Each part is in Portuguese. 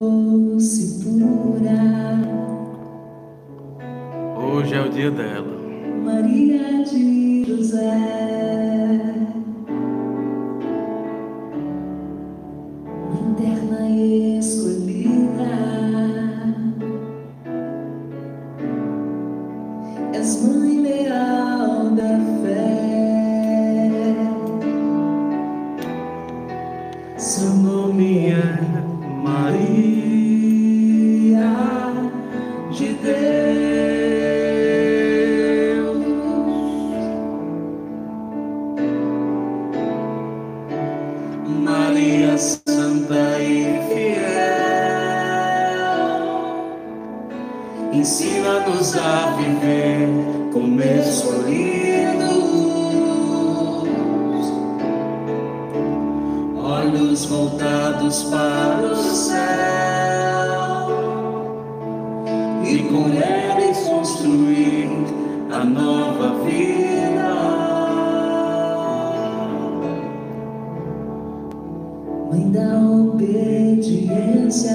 doce pura, Hoje é o dia dela. Maria de José. Obediência,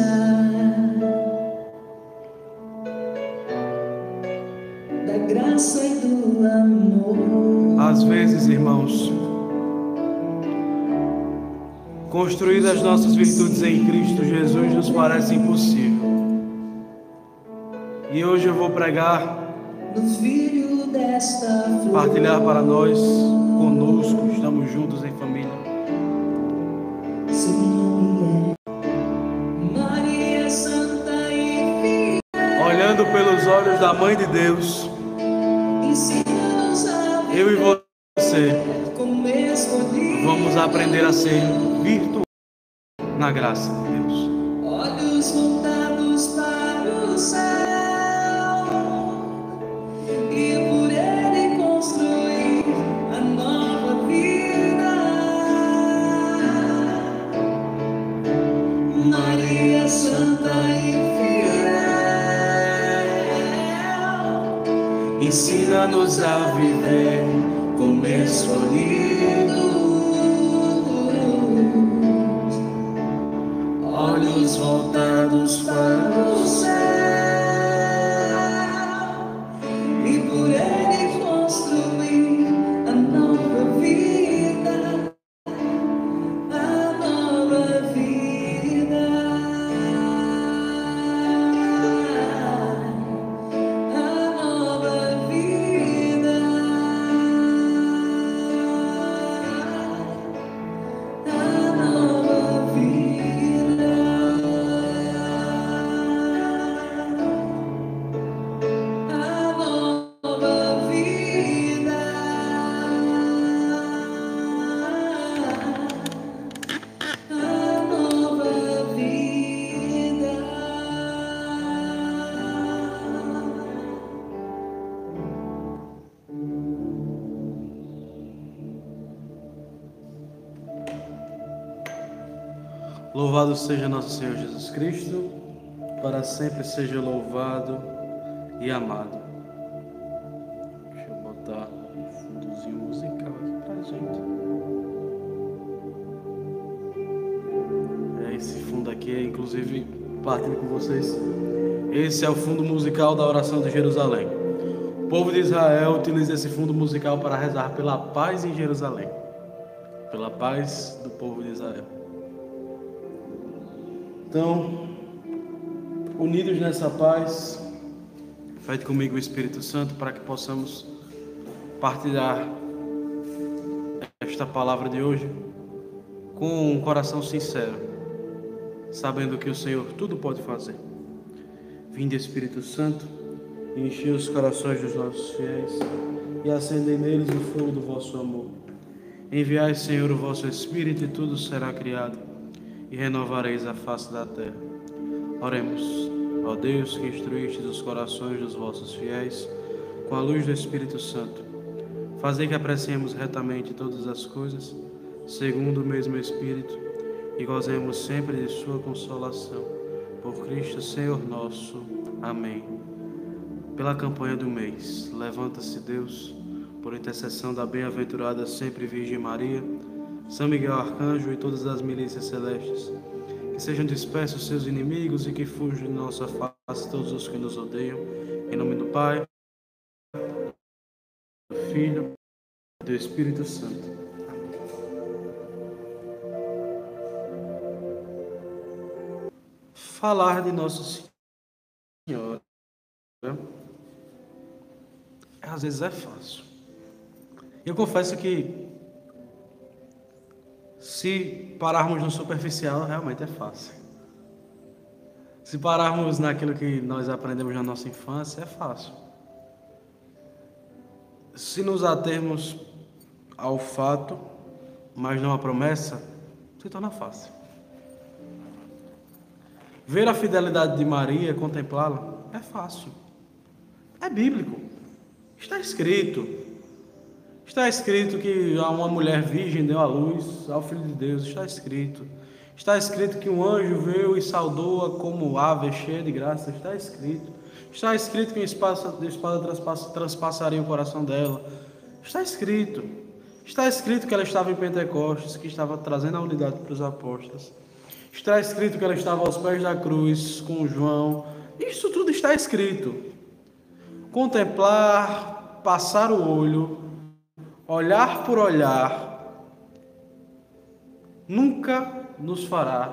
da graça e do amor. Às vezes, irmãos, construir as nossas virtudes em Cristo Jesus nos parece impossível. E hoje eu vou pregar, partilhar para nós, conosco, estamos juntos em Pelos olhos da Mãe de Deus, eu e você vamos aprender a ser virtuosos na graça de Deus. Olhos voltados para o céu e por ele construir a nova vida. Maria Santa e fiel, ensina-nos a viver como escolhidos. olhos voltados para o céu Louvado seja nosso Senhor Jesus Cristo, para sempre seja louvado e amado. Deixa eu botar um fundozinho musical aqui pra gente. É, esse fundo aqui é inclusive partilho com vocês. Esse é o fundo musical da oração de Jerusalém. O povo de Israel utiliza esse fundo musical para rezar pela paz em Jerusalém, pela paz do povo de Israel. Então, unidos nessa paz, fede comigo o Espírito Santo para que possamos partilhar esta palavra de hoje com um coração sincero, sabendo que o Senhor tudo pode fazer. Vinde, Espírito Santo, enche os corações dos nossos fiéis e acendei neles o fogo do vosso amor. Enviai, Senhor, o vosso Espírito e tudo será criado e renovareis a face da terra. Oremos, ó Deus que instruístes os corações dos vossos fiéis com a luz do Espírito Santo. Fazei que apreciemos retamente todas as coisas, segundo o mesmo Espírito, e gozemos sempre de Sua consolação. Por Cristo, Senhor nosso. Amém. Pela campanha do mês, levanta-se Deus, por intercessão da bem-aventurada sempre Virgem Maria, São Miguel Arcanjo e todas as milícias celestes, que sejam dispersos os seus inimigos e que fujam de nossa face todos os que nos odeiam. Em nome do Pai, do Filho e do Espírito Santo. Falar de Nosso Senhor às vezes é fácil. Eu confesso que se pararmos no superficial, realmente é fácil. Se pararmos naquilo que nós aprendemos na nossa infância, é fácil. Se nos atermos ao fato, mas não à promessa, se torna fácil. Ver a fidelidade de Maria, contemplá-la, é fácil. É bíblico. Está escrito. Está escrito que uma mulher virgem deu à luz ao Filho de Deus. Está escrito. Está escrito que um anjo veio e saudou-a como ave cheia de graça. Está escrito. Está escrito que uma espada, espada transpassa, transpassaria o coração dela. Está escrito. Está escrito que ela estava em Pentecostes, que estava trazendo a unidade para os apóstolos. Está escrito que ela estava aos pés da cruz com João. Isso tudo está escrito. Contemplar, passar o olho, olhar por olhar, nunca nos fará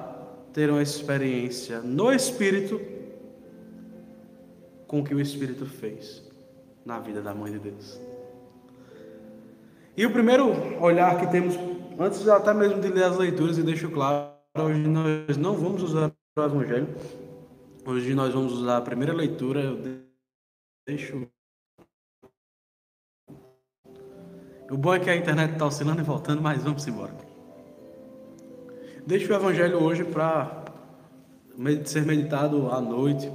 ter uma experiência no Espírito com o que o Espírito fez na vida da Mãe de Deus. E o primeiro olhar que temos, antes até mesmo de ler as leituras, e deixo claro, hoje nós não vamos usar o Evangelho, hoje nós vamos usar a primeira leitura, eu deixo O bom é que a internet está oscilando e voltando, mas vamos embora. Deixa o Evangelho hoje para ser meditado à noite.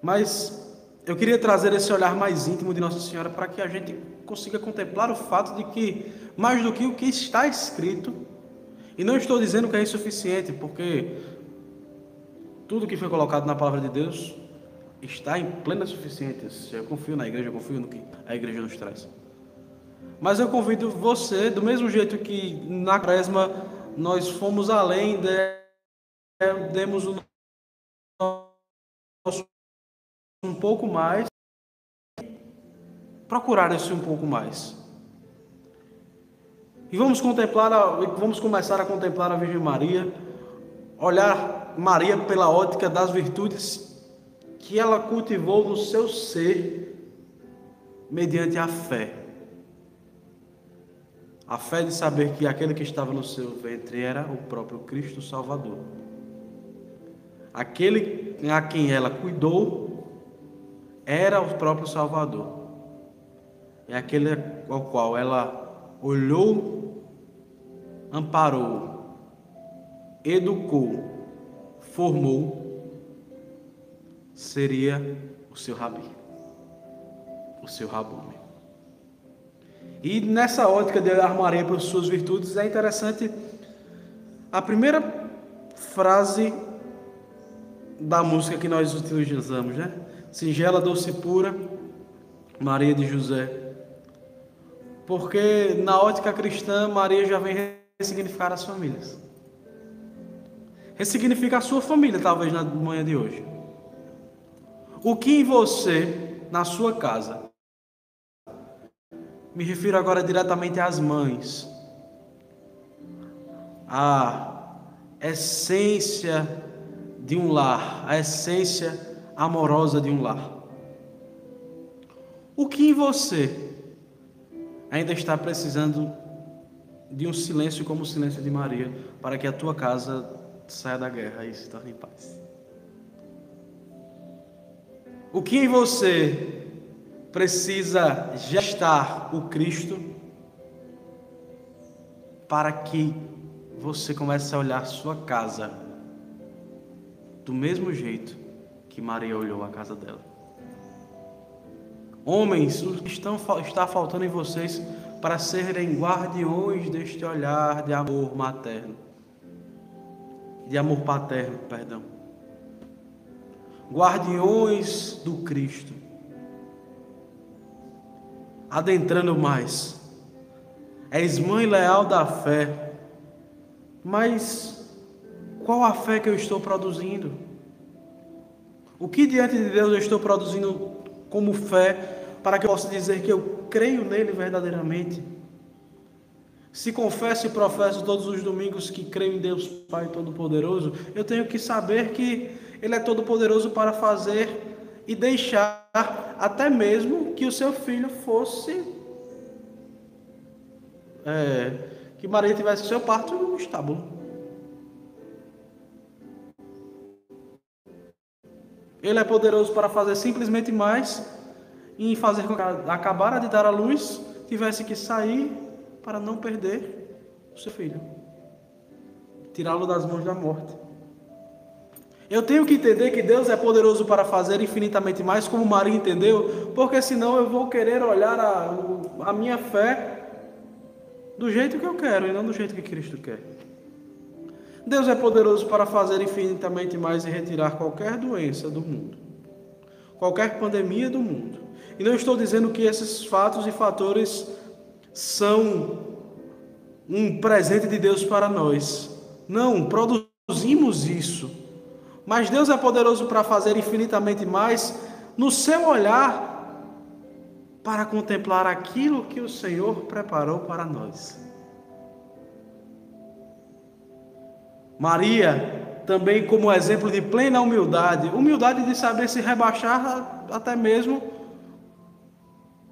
Mas eu queria trazer esse olhar mais íntimo de Nossa Senhora para que a gente consiga contemplar o fato de que, mais do que o que está escrito, e não estou dizendo que é insuficiente, porque tudo que foi colocado na palavra de Deus está em plena suficiência. Eu confio na igreja, eu confio no que a igreja nos traz. Mas eu convido você, do mesmo jeito que na Cresma nós fomos além, de, demos o nosso um pouco mais, procurar esse um pouco mais. E vamos contemplar, vamos começar a contemplar a Virgem Maria, olhar Maria pela ótica das virtudes que ela cultivou no seu ser mediante a fé. A fé de saber que aquele que estava no seu ventre era o próprio Cristo Salvador. Aquele a quem ela cuidou era o próprio Salvador. É aquele ao qual ela olhou, amparou, educou, formou, seria o seu rabi, o seu rabume. E nessa ótica de olhar Maria para suas virtudes, é interessante a primeira frase da música que nós utilizamos, né? Singela, doce pura, Maria de José. Porque na ótica cristã, Maria já vem ressignificar as famílias. Ressignifica a sua família, talvez na manhã de hoje. O que em você, na sua casa, me refiro agora diretamente às mães. A essência de um lar, a essência amorosa de um lar. O que em você ainda está precisando de um silêncio como o silêncio de Maria, para que a tua casa saia da guerra e se torne em paz? O que em você precisa gestar o Cristo para que você comece a olhar sua casa do mesmo jeito que Maria olhou a casa dela. Homens, o que estão, está faltando em vocês para serem guardiões deste olhar de amor materno, de amor paterno, perdão. Guardiões do Cristo adentrando mais. És mãe leal da fé, mas qual a fé que eu estou produzindo? O que diante de Deus eu estou produzindo como fé para que eu possa dizer que eu creio nele verdadeiramente? Se confesso e professo todos os domingos que creio em Deus Pai Todo-Poderoso, eu tenho que saber que Ele é todo-poderoso para fazer e deixar até mesmo que o seu filho fosse. É, que Maria tivesse seu parto no estábulo. Ele é poderoso para fazer simplesmente mais e fazer com que acabara de dar a luz tivesse que sair para não perder o seu filho, tirá-lo das mãos da morte. Eu tenho que entender que Deus é poderoso para fazer infinitamente mais, como Maria entendeu, porque senão eu vou querer olhar a, a minha fé do jeito que eu quero e não do jeito que Cristo quer. Deus é poderoso para fazer infinitamente mais e retirar qualquer doença do mundo, qualquer pandemia do mundo. E não estou dizendo que esses fatos e fatores são um presente de Deus para nós. Não, produzimos isso. Mas Deus é poderoso para fazer infinitamente mais no seu olhar para contemplar aquilo que o Senhor preparou para nós. Maria, também como exemplo de plena humildade, humildade de saber se rebaixar até mesmo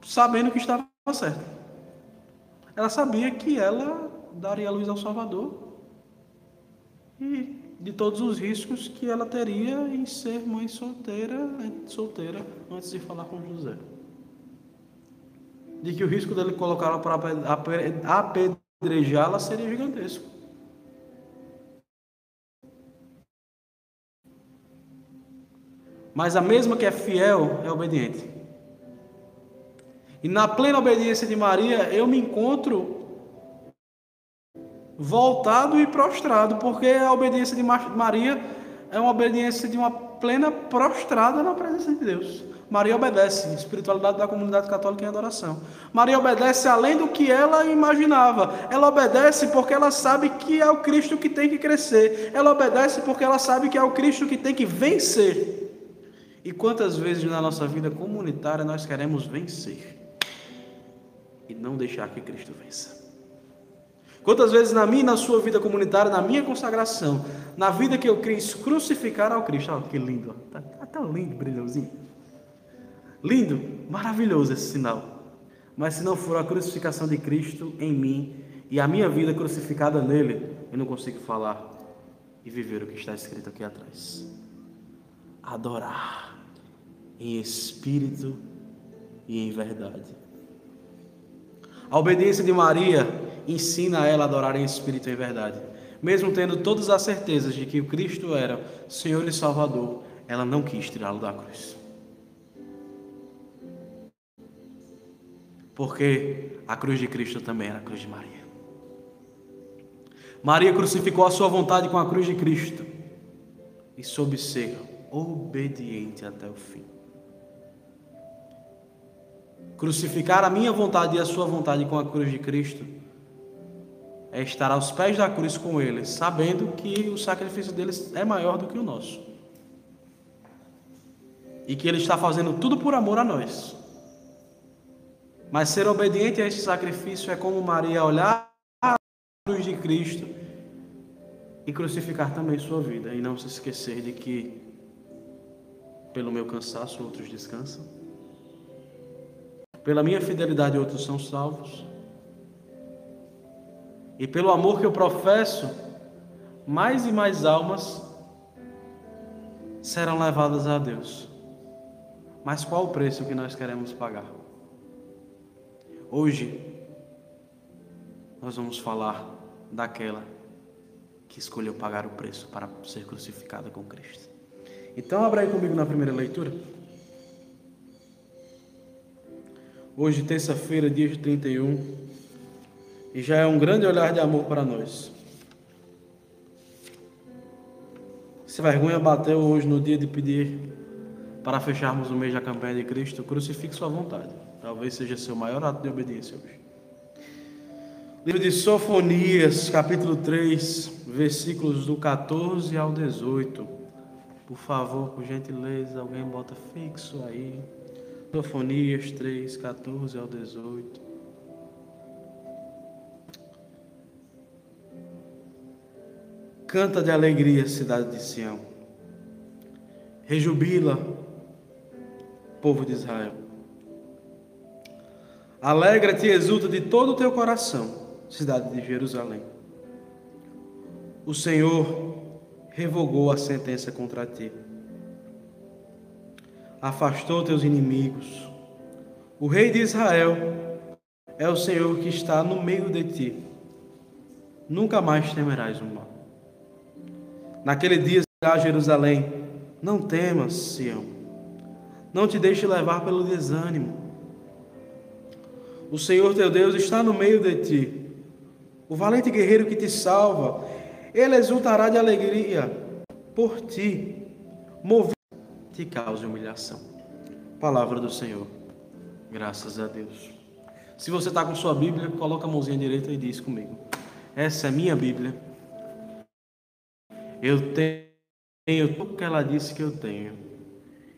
sabendo que estava certo. Ela sabia que ela daria luz ao Salvador e de todos os riscos que ela teria em ser mãe solteira, solteira antes de falar com José. De que o risco dele colocá-la para apedrejá-la seria gigantesco. Mas a mesma que é fiel é obediente. E na plena obediência de Maria, eu me encontro voltado e prostrado, porque a obediência de Maria é uma obediência de uma plena prostrada na presença de Deus. Maria obedece, espiritualidade da comunidade católica em adoração. Maria obedece além do que ela imaginava. Ela obedece porque ela sabe que é o Cristo que tem que crescer. Ela obedece porque ela sabe que é o Cristo que tem que vencer. E quantas vezes na nossa vida comunitária nós queremos vencer? e não deixar que Cristo vença. Quantas vezes na minha na sua vida comunitária, na minha consagração, na vida que eu quis crucificar ao Cristo, olha que lindo, está tá tão lindo, brilhãozinho. Lindo, maravilhoso esse sinal. Mas se não for a crucificação de Cristo em mim e a minha vida crucificada nele, eu não consigo falar e viver o que está escrito aqui atrás. Adorar em espírito e em verdade. A obediência de Maria ensina ela a adorar em espírito e em verdade. Mesmo tendo todas as certezas de que o Cristo era Senhor e Salvador, ela não quis tirá-lo da cruz. Porque a cruz de Cristo também era a cruz de Maria. Maria crucificou a sua vontade com a cruz de Cristo e soube ser obediente até o fim. Crucificar a minha vontade e a sua vontade com a cruz de Cristo é estar aos pés da cruz com Ele, sabendo que o sacrifício deles é maior do que o nosso. E que Ele está fazendo tudo por amor a nós. Mas ser obediente a esse sacrifício é como Maria olhar a cruz de Cristo e crucificar também sua vida. E não se esquecer de que, pelo meu cansaço, outros descansam pela minha fidelidade outros são salvos. E pelo amor que eu professo, mais e mais almas serão levadas a Deus. Mas qual o preço que nós queremos pagar? Hoje, nós vamos falar daquela que escolheu pagar o preço para ser crucificada com Cristo. Então, abra aí comigo na primeira leitura. Hoje, terça-feira, dia 31, e já é um grande olhar de amor para nós. Se vergonha bateu hoje no dia de pedir para fecharmos o mês da campanha de Cristo, crucifique sua vontade. Talvez seja seu maior ato de obediência hoje. Livro de Sofonias, capítulo 3, versículos do 14 ao 18. Por favor, por gentileza, alguém bota fixo aí. Sofonias 3, 14 ao 18. Canta de alegria, cidade de Sião. Rejubila, povo de Israel. Alegra-te e exulta de todo o teu coração cidade de Jerusalém. O Senhor revogou a sentença contra ti. Afastou teus inimigos. O rei de Israel é o Senhor que está no meio de ti. Nunca mais temerás o mal. Naquele dia será Jerusalém: Não temas, Sião. Não te deixe levar pelo desânimo. O Senhor teu Deus está no meio de ti o valente guerreiro que te salva, ele exultará de alegria por ti, movido te cause humilhação. Palavra do Senhor. Graças a Deus. Se você está com sua Bíblia, coloca a mãozinha direita e diz comigo: Essa é minha Bíblia. Eu tenho tudo que ela disse que eu tenho.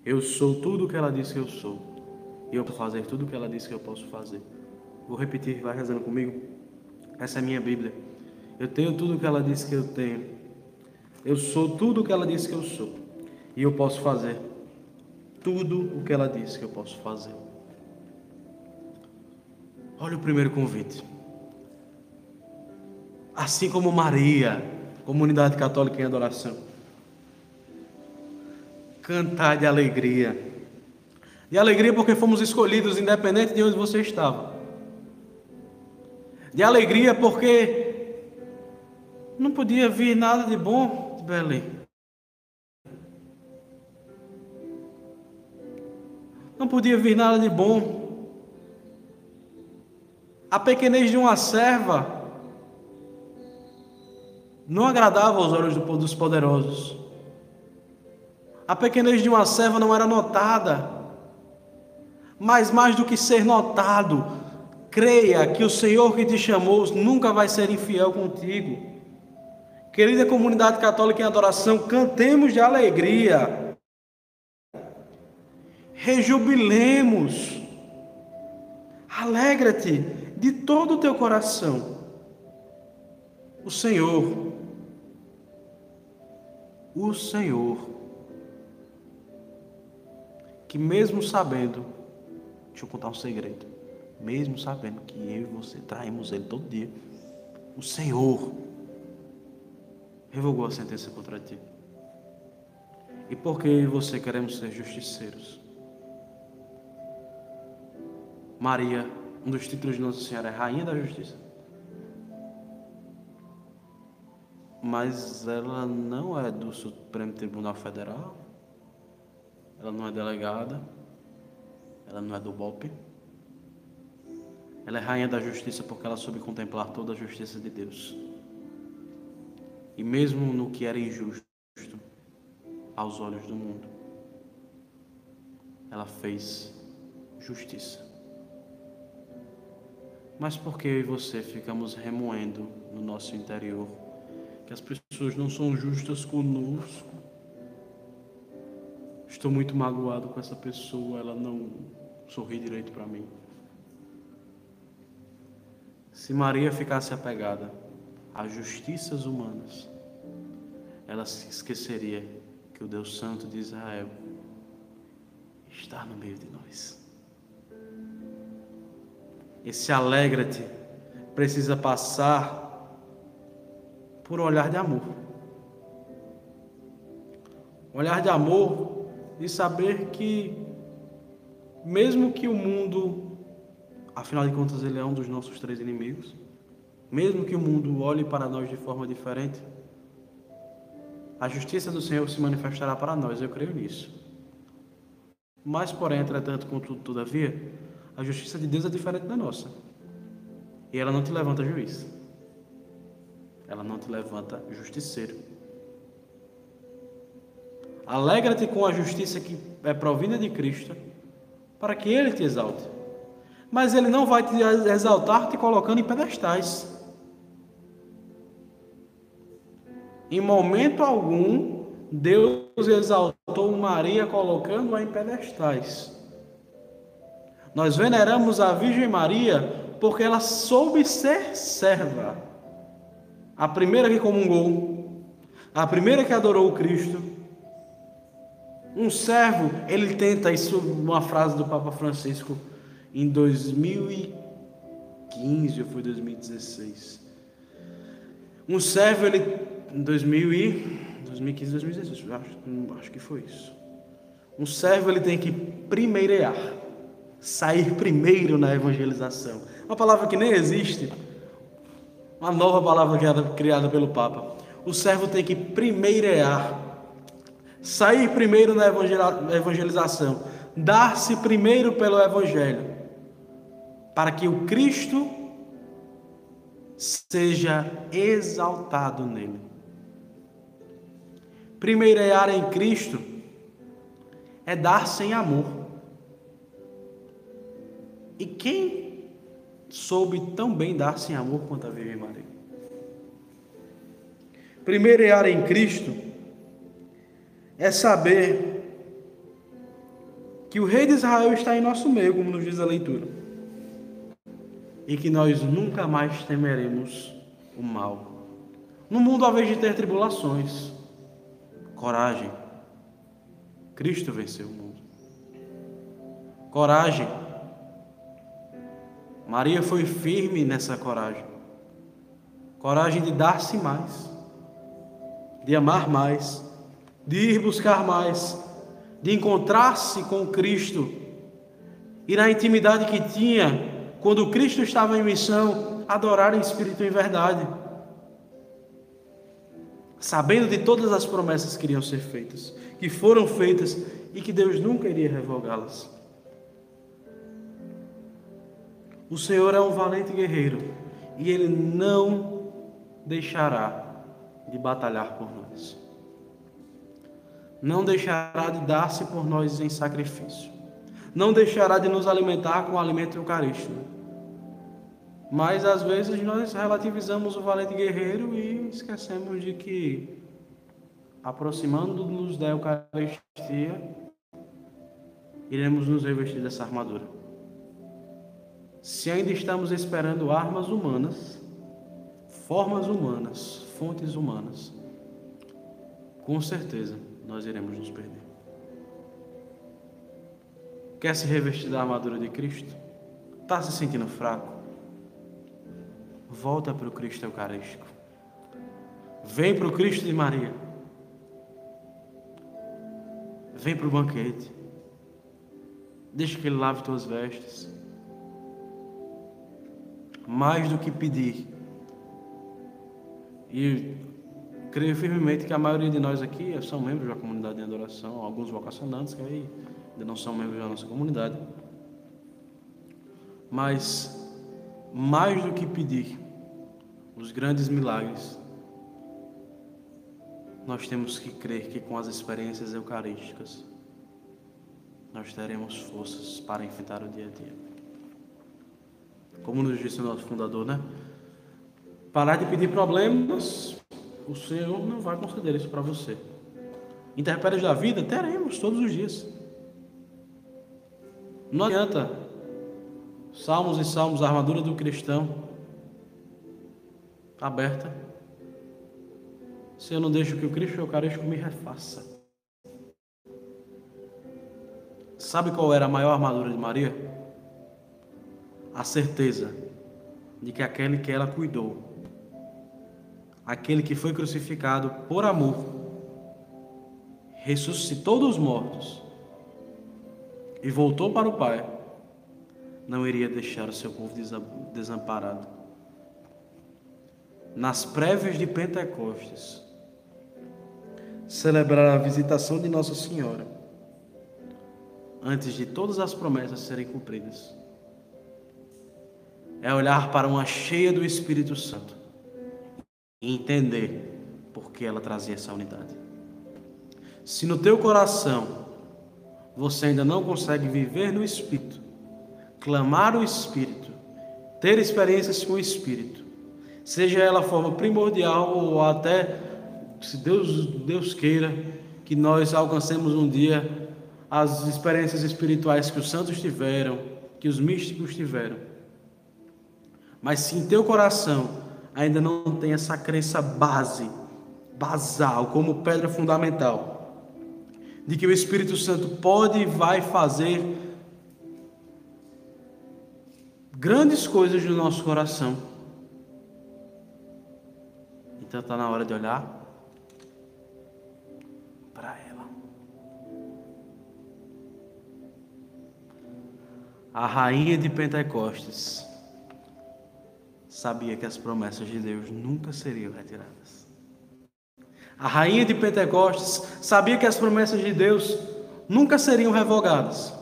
Eu sou tudo que ela disse que eu sou. E eu posso fazer tudo que ela disse que eu posso fazer. Vou repetir, vai rezando comigo. Essa é a minha Bíblia. Eu tenho tudo que ela disse que eu tenho. Eu sou tudo o que ela disse que eu sou. E eu posso fazer tudo o que ela disse que eu posso fazer. Olha o primeiro convite. Assim como Maria, comunidade católica em adoração. Cantar de alegria. De alegria porque fomos escolhidos, independente de onde você estava de alegria, porque não podia vir nada de bom de Belém. Não podia vir nada de bom. A pequenez de uma serva não agradava aos olhos dos poderosos. A pequenez de uma serva não era notada. Mas mais do que ser notado, Creia que o Senhor que te chamou nunca vai ser infiel contigo. Querida comunidade católica em adoração, cantemos de alegria. Rejubilemos. Alegra-te de todo o teu coração. O Senhor, o Senhor, que mesmo sabendo, deixa eu contar um segredo mesmo sabendo que eu e você traímos Ele todo dia, o Senhor revogou a sentença contra ti. E porque eu e você queremos ser justiceiros? Maria, um dos títulos de Nossa Senhora é Rainha da Justiça. Mas ela não é do Supremo Tribunal Federal, ela não é delegada, ela não é do BOP. Ela é rainha da justiça porque ela soube contemplar toda a justiça de Deus. E mesmo no que era injusto aos olhos do mundo, ela fez justiça. Mas por que eu e você ficamos remoendo no nosso interior que as pessoas não são justas conosco? Estou muito magoado com essa pessoa, ela não sorri direito para mim. Se Maria ficasse apegada às justiças humanas, ela se esqueceria que o Deus Santo de Israel está no meio de nós. Esse alegra-te precisa passar por um olhar de amor. Olhar de amor e saber que, mesmo que o mundo Afinal de contas, ele é um dos nossos três inimigos. Mesmo que o mundo olhe para nós de forma diferente, a justiça do Senhor se manifestará para nós, eu creio nisso. Mas, porém, entretanto, contudo, todavia, a justiça de Deus é diferente da nossa. E ela não te levanta juiz ela não te levanta justiceiro. Alegra-te com a justiça que é provinda de Cristo, para que Ele te exalte. Mas Ele não vai te exaltar te colocando em pedestais. Em momento algum, Deus exaltou Maria colocando-a em pedestais. Nós veneramos a Virgem Maria porque ela soube ser serva a primeira que comungou, a primeira que adorou o Cristo. Um servo, ele tenta, isso uma frase do Papa Francisco em 2015 ou foi 2016. Um servo, ele em 2000 e 2015, 2016, acho, acho que foi isso. Um servo ele tem que primeirear, sair primeiro na evangelização. Uma palavra que nem existe, uma nova palavra criada, criada pelo Papa. O servo tem que primeirear, sair primeiro na evangelização, dar-se primeiro pelo Evangelho, para que o Cristo seja exaltado nele. Primeirear em Cristo é dar sem amor. E quem soube tão bem dar sem amor quanto a Virgem Maria? Primeirear em Cristo é saber que o Rei de Israel está em nosso meio, como nos diz a leitura, e que nós nunca mais temeremos o mal. No mundo, ao invés de ter tribulações, Coragem. Cristo venceu o mundo. Coragem. Maria foi firme nessa coragem. Coragem de dar-se mais, de amar mais, de ir buscar mais, de encontrar-se com Cristo. E na intimidade que tinha, quando Cristo estava em missão, adorar em espírito e em verdade sabendo de todas as promessas que iriam ser feitas, que foram feitas e que Deus nunca iria revogá-las. O Senhor é um valente guerreiro e ele não deixará de batalhar por nós. Não deixará de dar-se por nós em sacrifício. Não deixará de nos alimentar com o alimento eucarístico mas às vezes nós relativizamos o valente guerreiro e esquecemos de que, aproximando-nos da Eucaristia, iremos nos revestir dessa armadura. Se ainda estamos esperando armas humanas, formas humanas, fontes humanas, com certeza nós iremos nos perder. Quer se revestir da armadura de Cristo? Está se sentindo fraco? volta para o Cristo Eucarístico. Vem para o Cristo de Maria. Vem para o banquete. Deixa que Ele lave tuas vestes. Mais do que pedir. E creio firmemente que a maioria de nós aqui são membros da comunidade de adoração, alguns vocacionantes que aí ainda não são membros da nossa comunidade. Mas mais do que pedir, os grandes milagres, nós temos que crer que com as experiências eucarísticas nós teremos forças para enfrentar o dia a dia. Como nos disse o nosso fundador, né? Parar de pedir problemas, o Senhor não vai conceder isso para você. Interpéries da vida teremos todos os dias. Não adianta. Salmos e salmos, a armadura do cristão aberta. Se eu não deixo que o Cristo Eucarístico me refaça. Sabe qual era a maior armadura de Maria? A certeza de que aquele que ela cuidou, aquele que foi crucificado por amor, ressuscitou dos mortos e voltou para o Pai, não iria deixar o seu povo desamparado nas prévias de Pentecostes, celebrar a visitação de Nossa Senhora, antes de todas as promessas serem cumpridas. É olhar para uma cheia do Espírito Santo e entender por que ela trazia essa unidade. Se no teu coração você ainda não consegue viver no Espírito, clamar o Espírito, ter experiências com o Espírito, seja ela a forma primordial ou até se Deus, Deus queira que nós alcancemos um dia as experiências espirituais que os santos tiveram, que os místicos tiveram. Mas se em teu coração ainda não tem essa crença base, basal, como pedra fundamental, de que o Espírito Santo pode e vai fazer grandes coisas no nosso coração. Então está na hora de olhar A rainha de Pentecostes sabia que as promessas de Deus nunca seriam retiradas. A rainha de Pentecostes sabia que as promessas de Deus nunca seriam revogadas.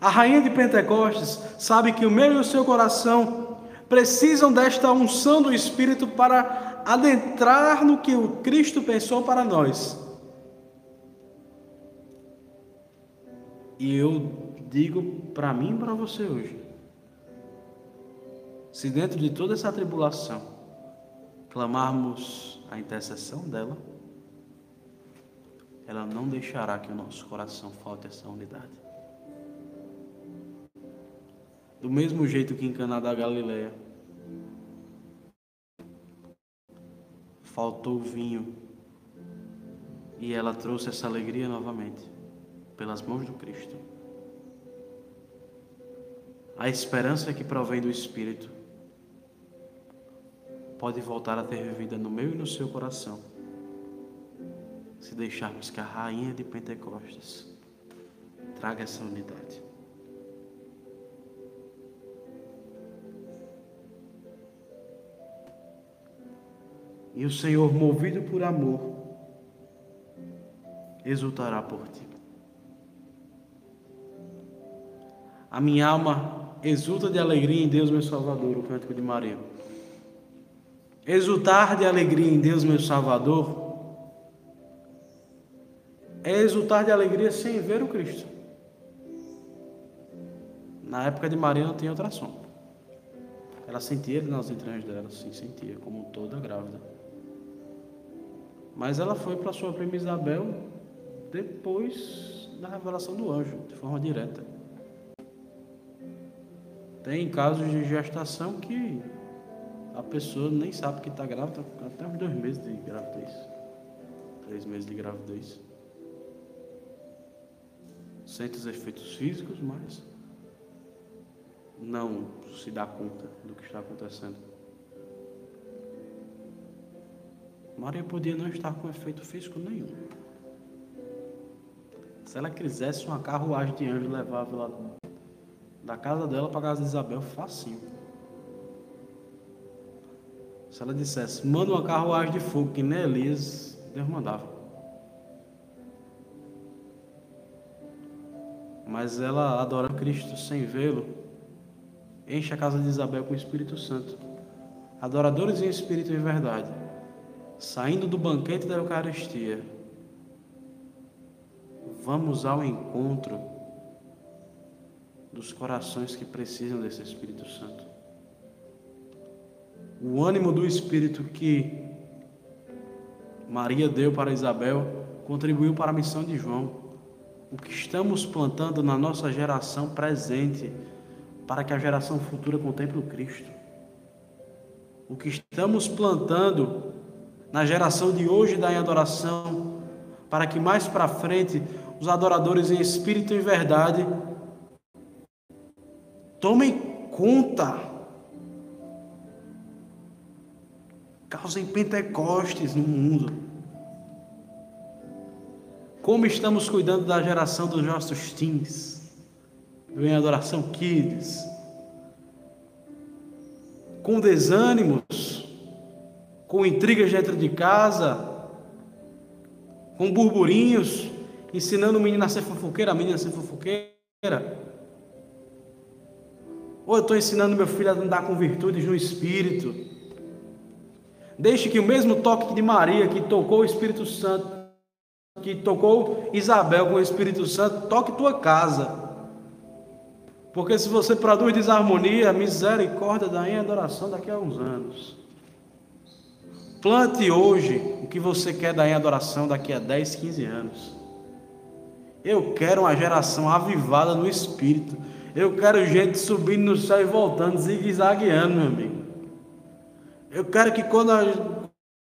A rainha de Pentecostes sabe que o meu e o seu coração precisam desta unção do Espírito para adentrar no que o Cristo pensou para nós. E eu digo para mim e para você hoje: se dentro de toda essa tribulação clamarmos a intercessão dela, ela não deixará que o nosso coração falte essa unidade. Do mesmo jeito que em Caná da Galileia faltou vinho e ela trouxe essa alegria novamente pelas mãos do Cristo. A esperança que provém do Espírito pode voltar a ter vida no meu e no seu coração, se deixarmos que a rainha de Pentecostes traga essa unidade. E o Senhor, movido por amor, exultará por ti. A minha alma Exulta de alegria em Deus, meu Salvador, o cântico de Maria. Exultar de alegria em Deus, meu Salvador, é exultar de alegria sem ver o Cristo. Na época de Maria não tinha ultrassom. Ela sentia ele nas entranhas dela, sim, sentia, como toda grávida. Mas ela foi para sua prima Isabel depois da revelação do anjo, de forma direta. Tem casos de gestação que a pessoa nem sabe que está grávida, até uns dois meses de gravidez. Três meses de gravidez. Sente os efeitos físicos, mas não se dá conta do que está acontecendo. Maria podia não estar com efeito físico nenhum. Se ela quisesse uma carruagem de anjo levava ela da casa dela para a casa de Isabel, facinho. Se ela dissesse, manda uma carruagem de fogo, que nem Elias, Deus mandava. Mas ela, adorando Cristo sem vê-lo, enche a casa de Isabel com o Espírito Santo. Adoradores em espírito e verdade, saindo do banquete da Eucaristia, vamos ao encontro dos corações que precisam desse Espírito Santo. O ânimo do Espírito que Maria deu para Isabel contribuiu para a missão de João. O que estamos plantando na nossa geração presente para que a geração futura contemple o Cristo. O que estamos plantando na geração de hoje da adoração, para que mais para frente os adoradores em espírito e verdade Tomem conta. Causem Pentecostes no mundo. Como estamos cuidando da geração dos nossos teens, vem adoração kids, com desânimos, com intrigas dentro de casa, com burburinhos, ensinando o menino a ser fofoqueira, a menina a ser fofoqueira. Ou eu estou ensinando meu filho a andar com virtudes no Espírito. Deixe que o mesmo toque de Maria, que tocou o Espírito Santo, que tocou Isabel com o Espírito Santo, toque tua casa. Porque se você produz desarmonia, misericórdia da em adoração daqui a uns anos. Plante hoje o que você quer dar em adoração daqui a 10, 15 anos. Eu quero uma geração avivada no espírito. Eu quero gente subindo no céu e voltando, zigue-zagueando, meu amigo. Eu quero que quando, a,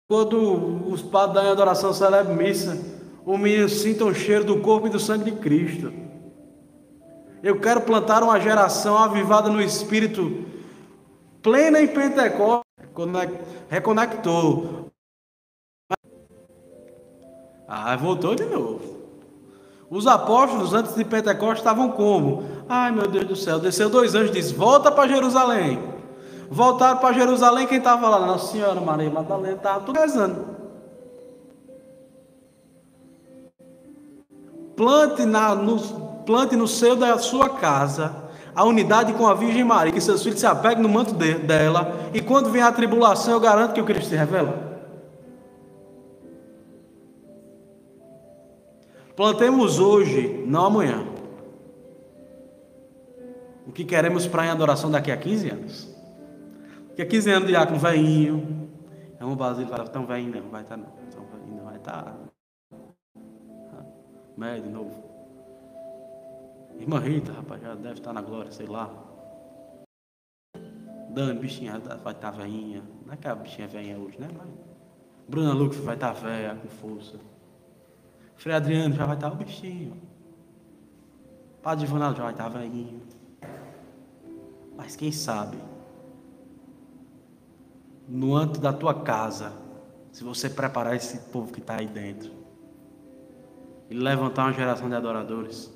quando os padres da adoração celebrem missa, o menino sinta o cheiro do corpo e do sangue de Cristo. Eu quero plantar uma geração avivada no espírito, plena em Pentecostes. Reconectou. Ah, voltou de novo. Os apóstolos antes de Pentecostes estavam como? Ai meu Deus do céu, desceu dois anjos e disse: Volta para Jerusalém. Voltaram para Jerusalém, quem estava lá? Nossa Senhora Maria Madalena estava tudo rezando. Plante, na, no, plante no seio da sua casa a unidade com a Virgem Maria, que seus filhos se apeguem no manto de, dela, e quando vem a tribulação, eu garanto que o Cristo se revela. Plantemos hoje, não amanhã. O que queremos para em adoração daqui a 15 anos. A 15 anos, diácono veinho. É um Basílio fala, tão velhinho não, vai estar tá não. Tão velhinho não, vai estar. Tá. Médio, novo. Irmã Rita, rapaz, já deve estar tá na glória, sei lá. Dani, bichinha, vai estar velhinha. Não é que a bichinha é velhinha hoje, né? Mas Bruna Lucas vai estar velha, com força. Frei Adriano já vai estar o bichinho. Padre Ivanaldo já vai estar velhinho. Mas quem sabe, no âmbito da tua casa, se você preparar esse povo que está aí dentro e levantar uma geração de adoradores,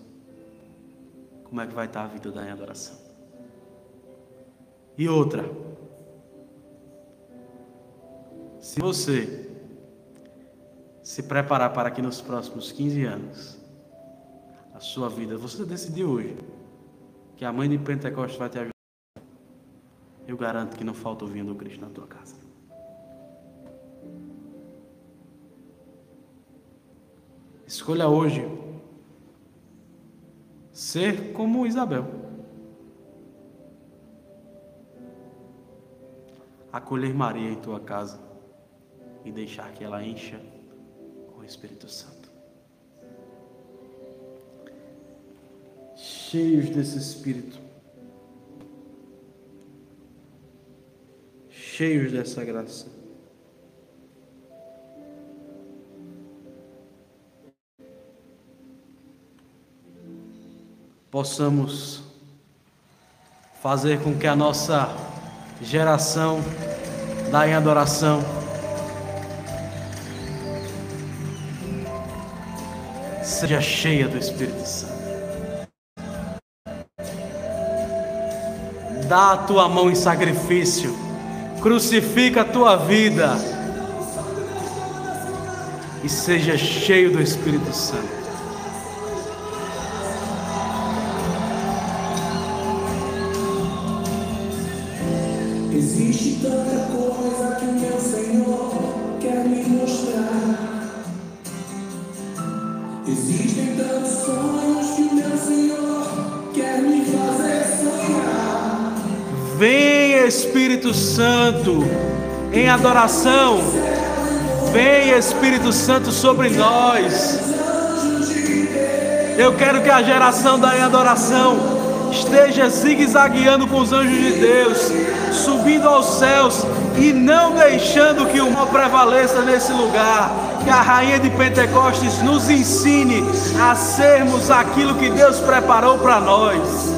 como é que vai estar a vida da adoração? E outra, se você se preparar para que nos próximos 15 anos a sua vida, você decidiu hoje que a mãe de Pentecostes vai te ajudar. Eu garanto que não falta o vinho do Cristo na tua casa. Escolha hoje ser como Isabel. Acolher Maria em tua casa e deixar que ela encha Espírito Santo. Cheios desse Espírito, cheios dessa graça. Possamos fazer com que a nossa geração da em adoração seja cheia do Espírito Santo. Dá a tua mão em sacrifício, crucifica a tua vida e seja cheio do Espírito Santo. Espírito Santo em adoração. Vem Espírito Santo sobre nós. Eu quero que a geração da adoração esteja zigue-zagueando com os anjos de Deus, subindo aos céus e não deixando que o mal prevaleça nesse lugar que a rainha de Pentecostes nos ensine a sermos aquilo que Deus preparou para nós.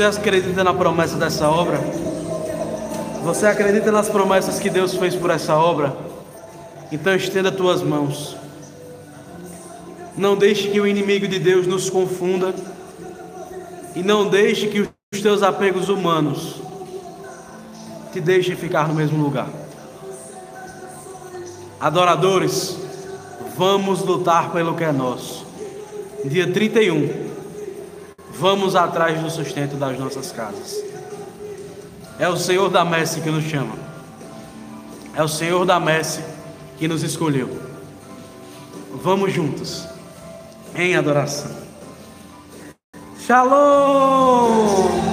Você acredita na promessa dessa obra? Você acredita nas promessas que Deus fez por essa obra? Então estenda tuas mãos. Não deixe que o inimigo de Deus nos confunda. E não deixe que os teus apegos humanos te deixem ficar no mesmo lugar. Adoradores, vamos lutar pelo que é nosso. Dia 31, vamos atrás do sustento das nossas casas. É o Senhor da Messe que nos chama. É o Senhor da Messe que nos escolheu. Vamos juntos em adoração. Shalom!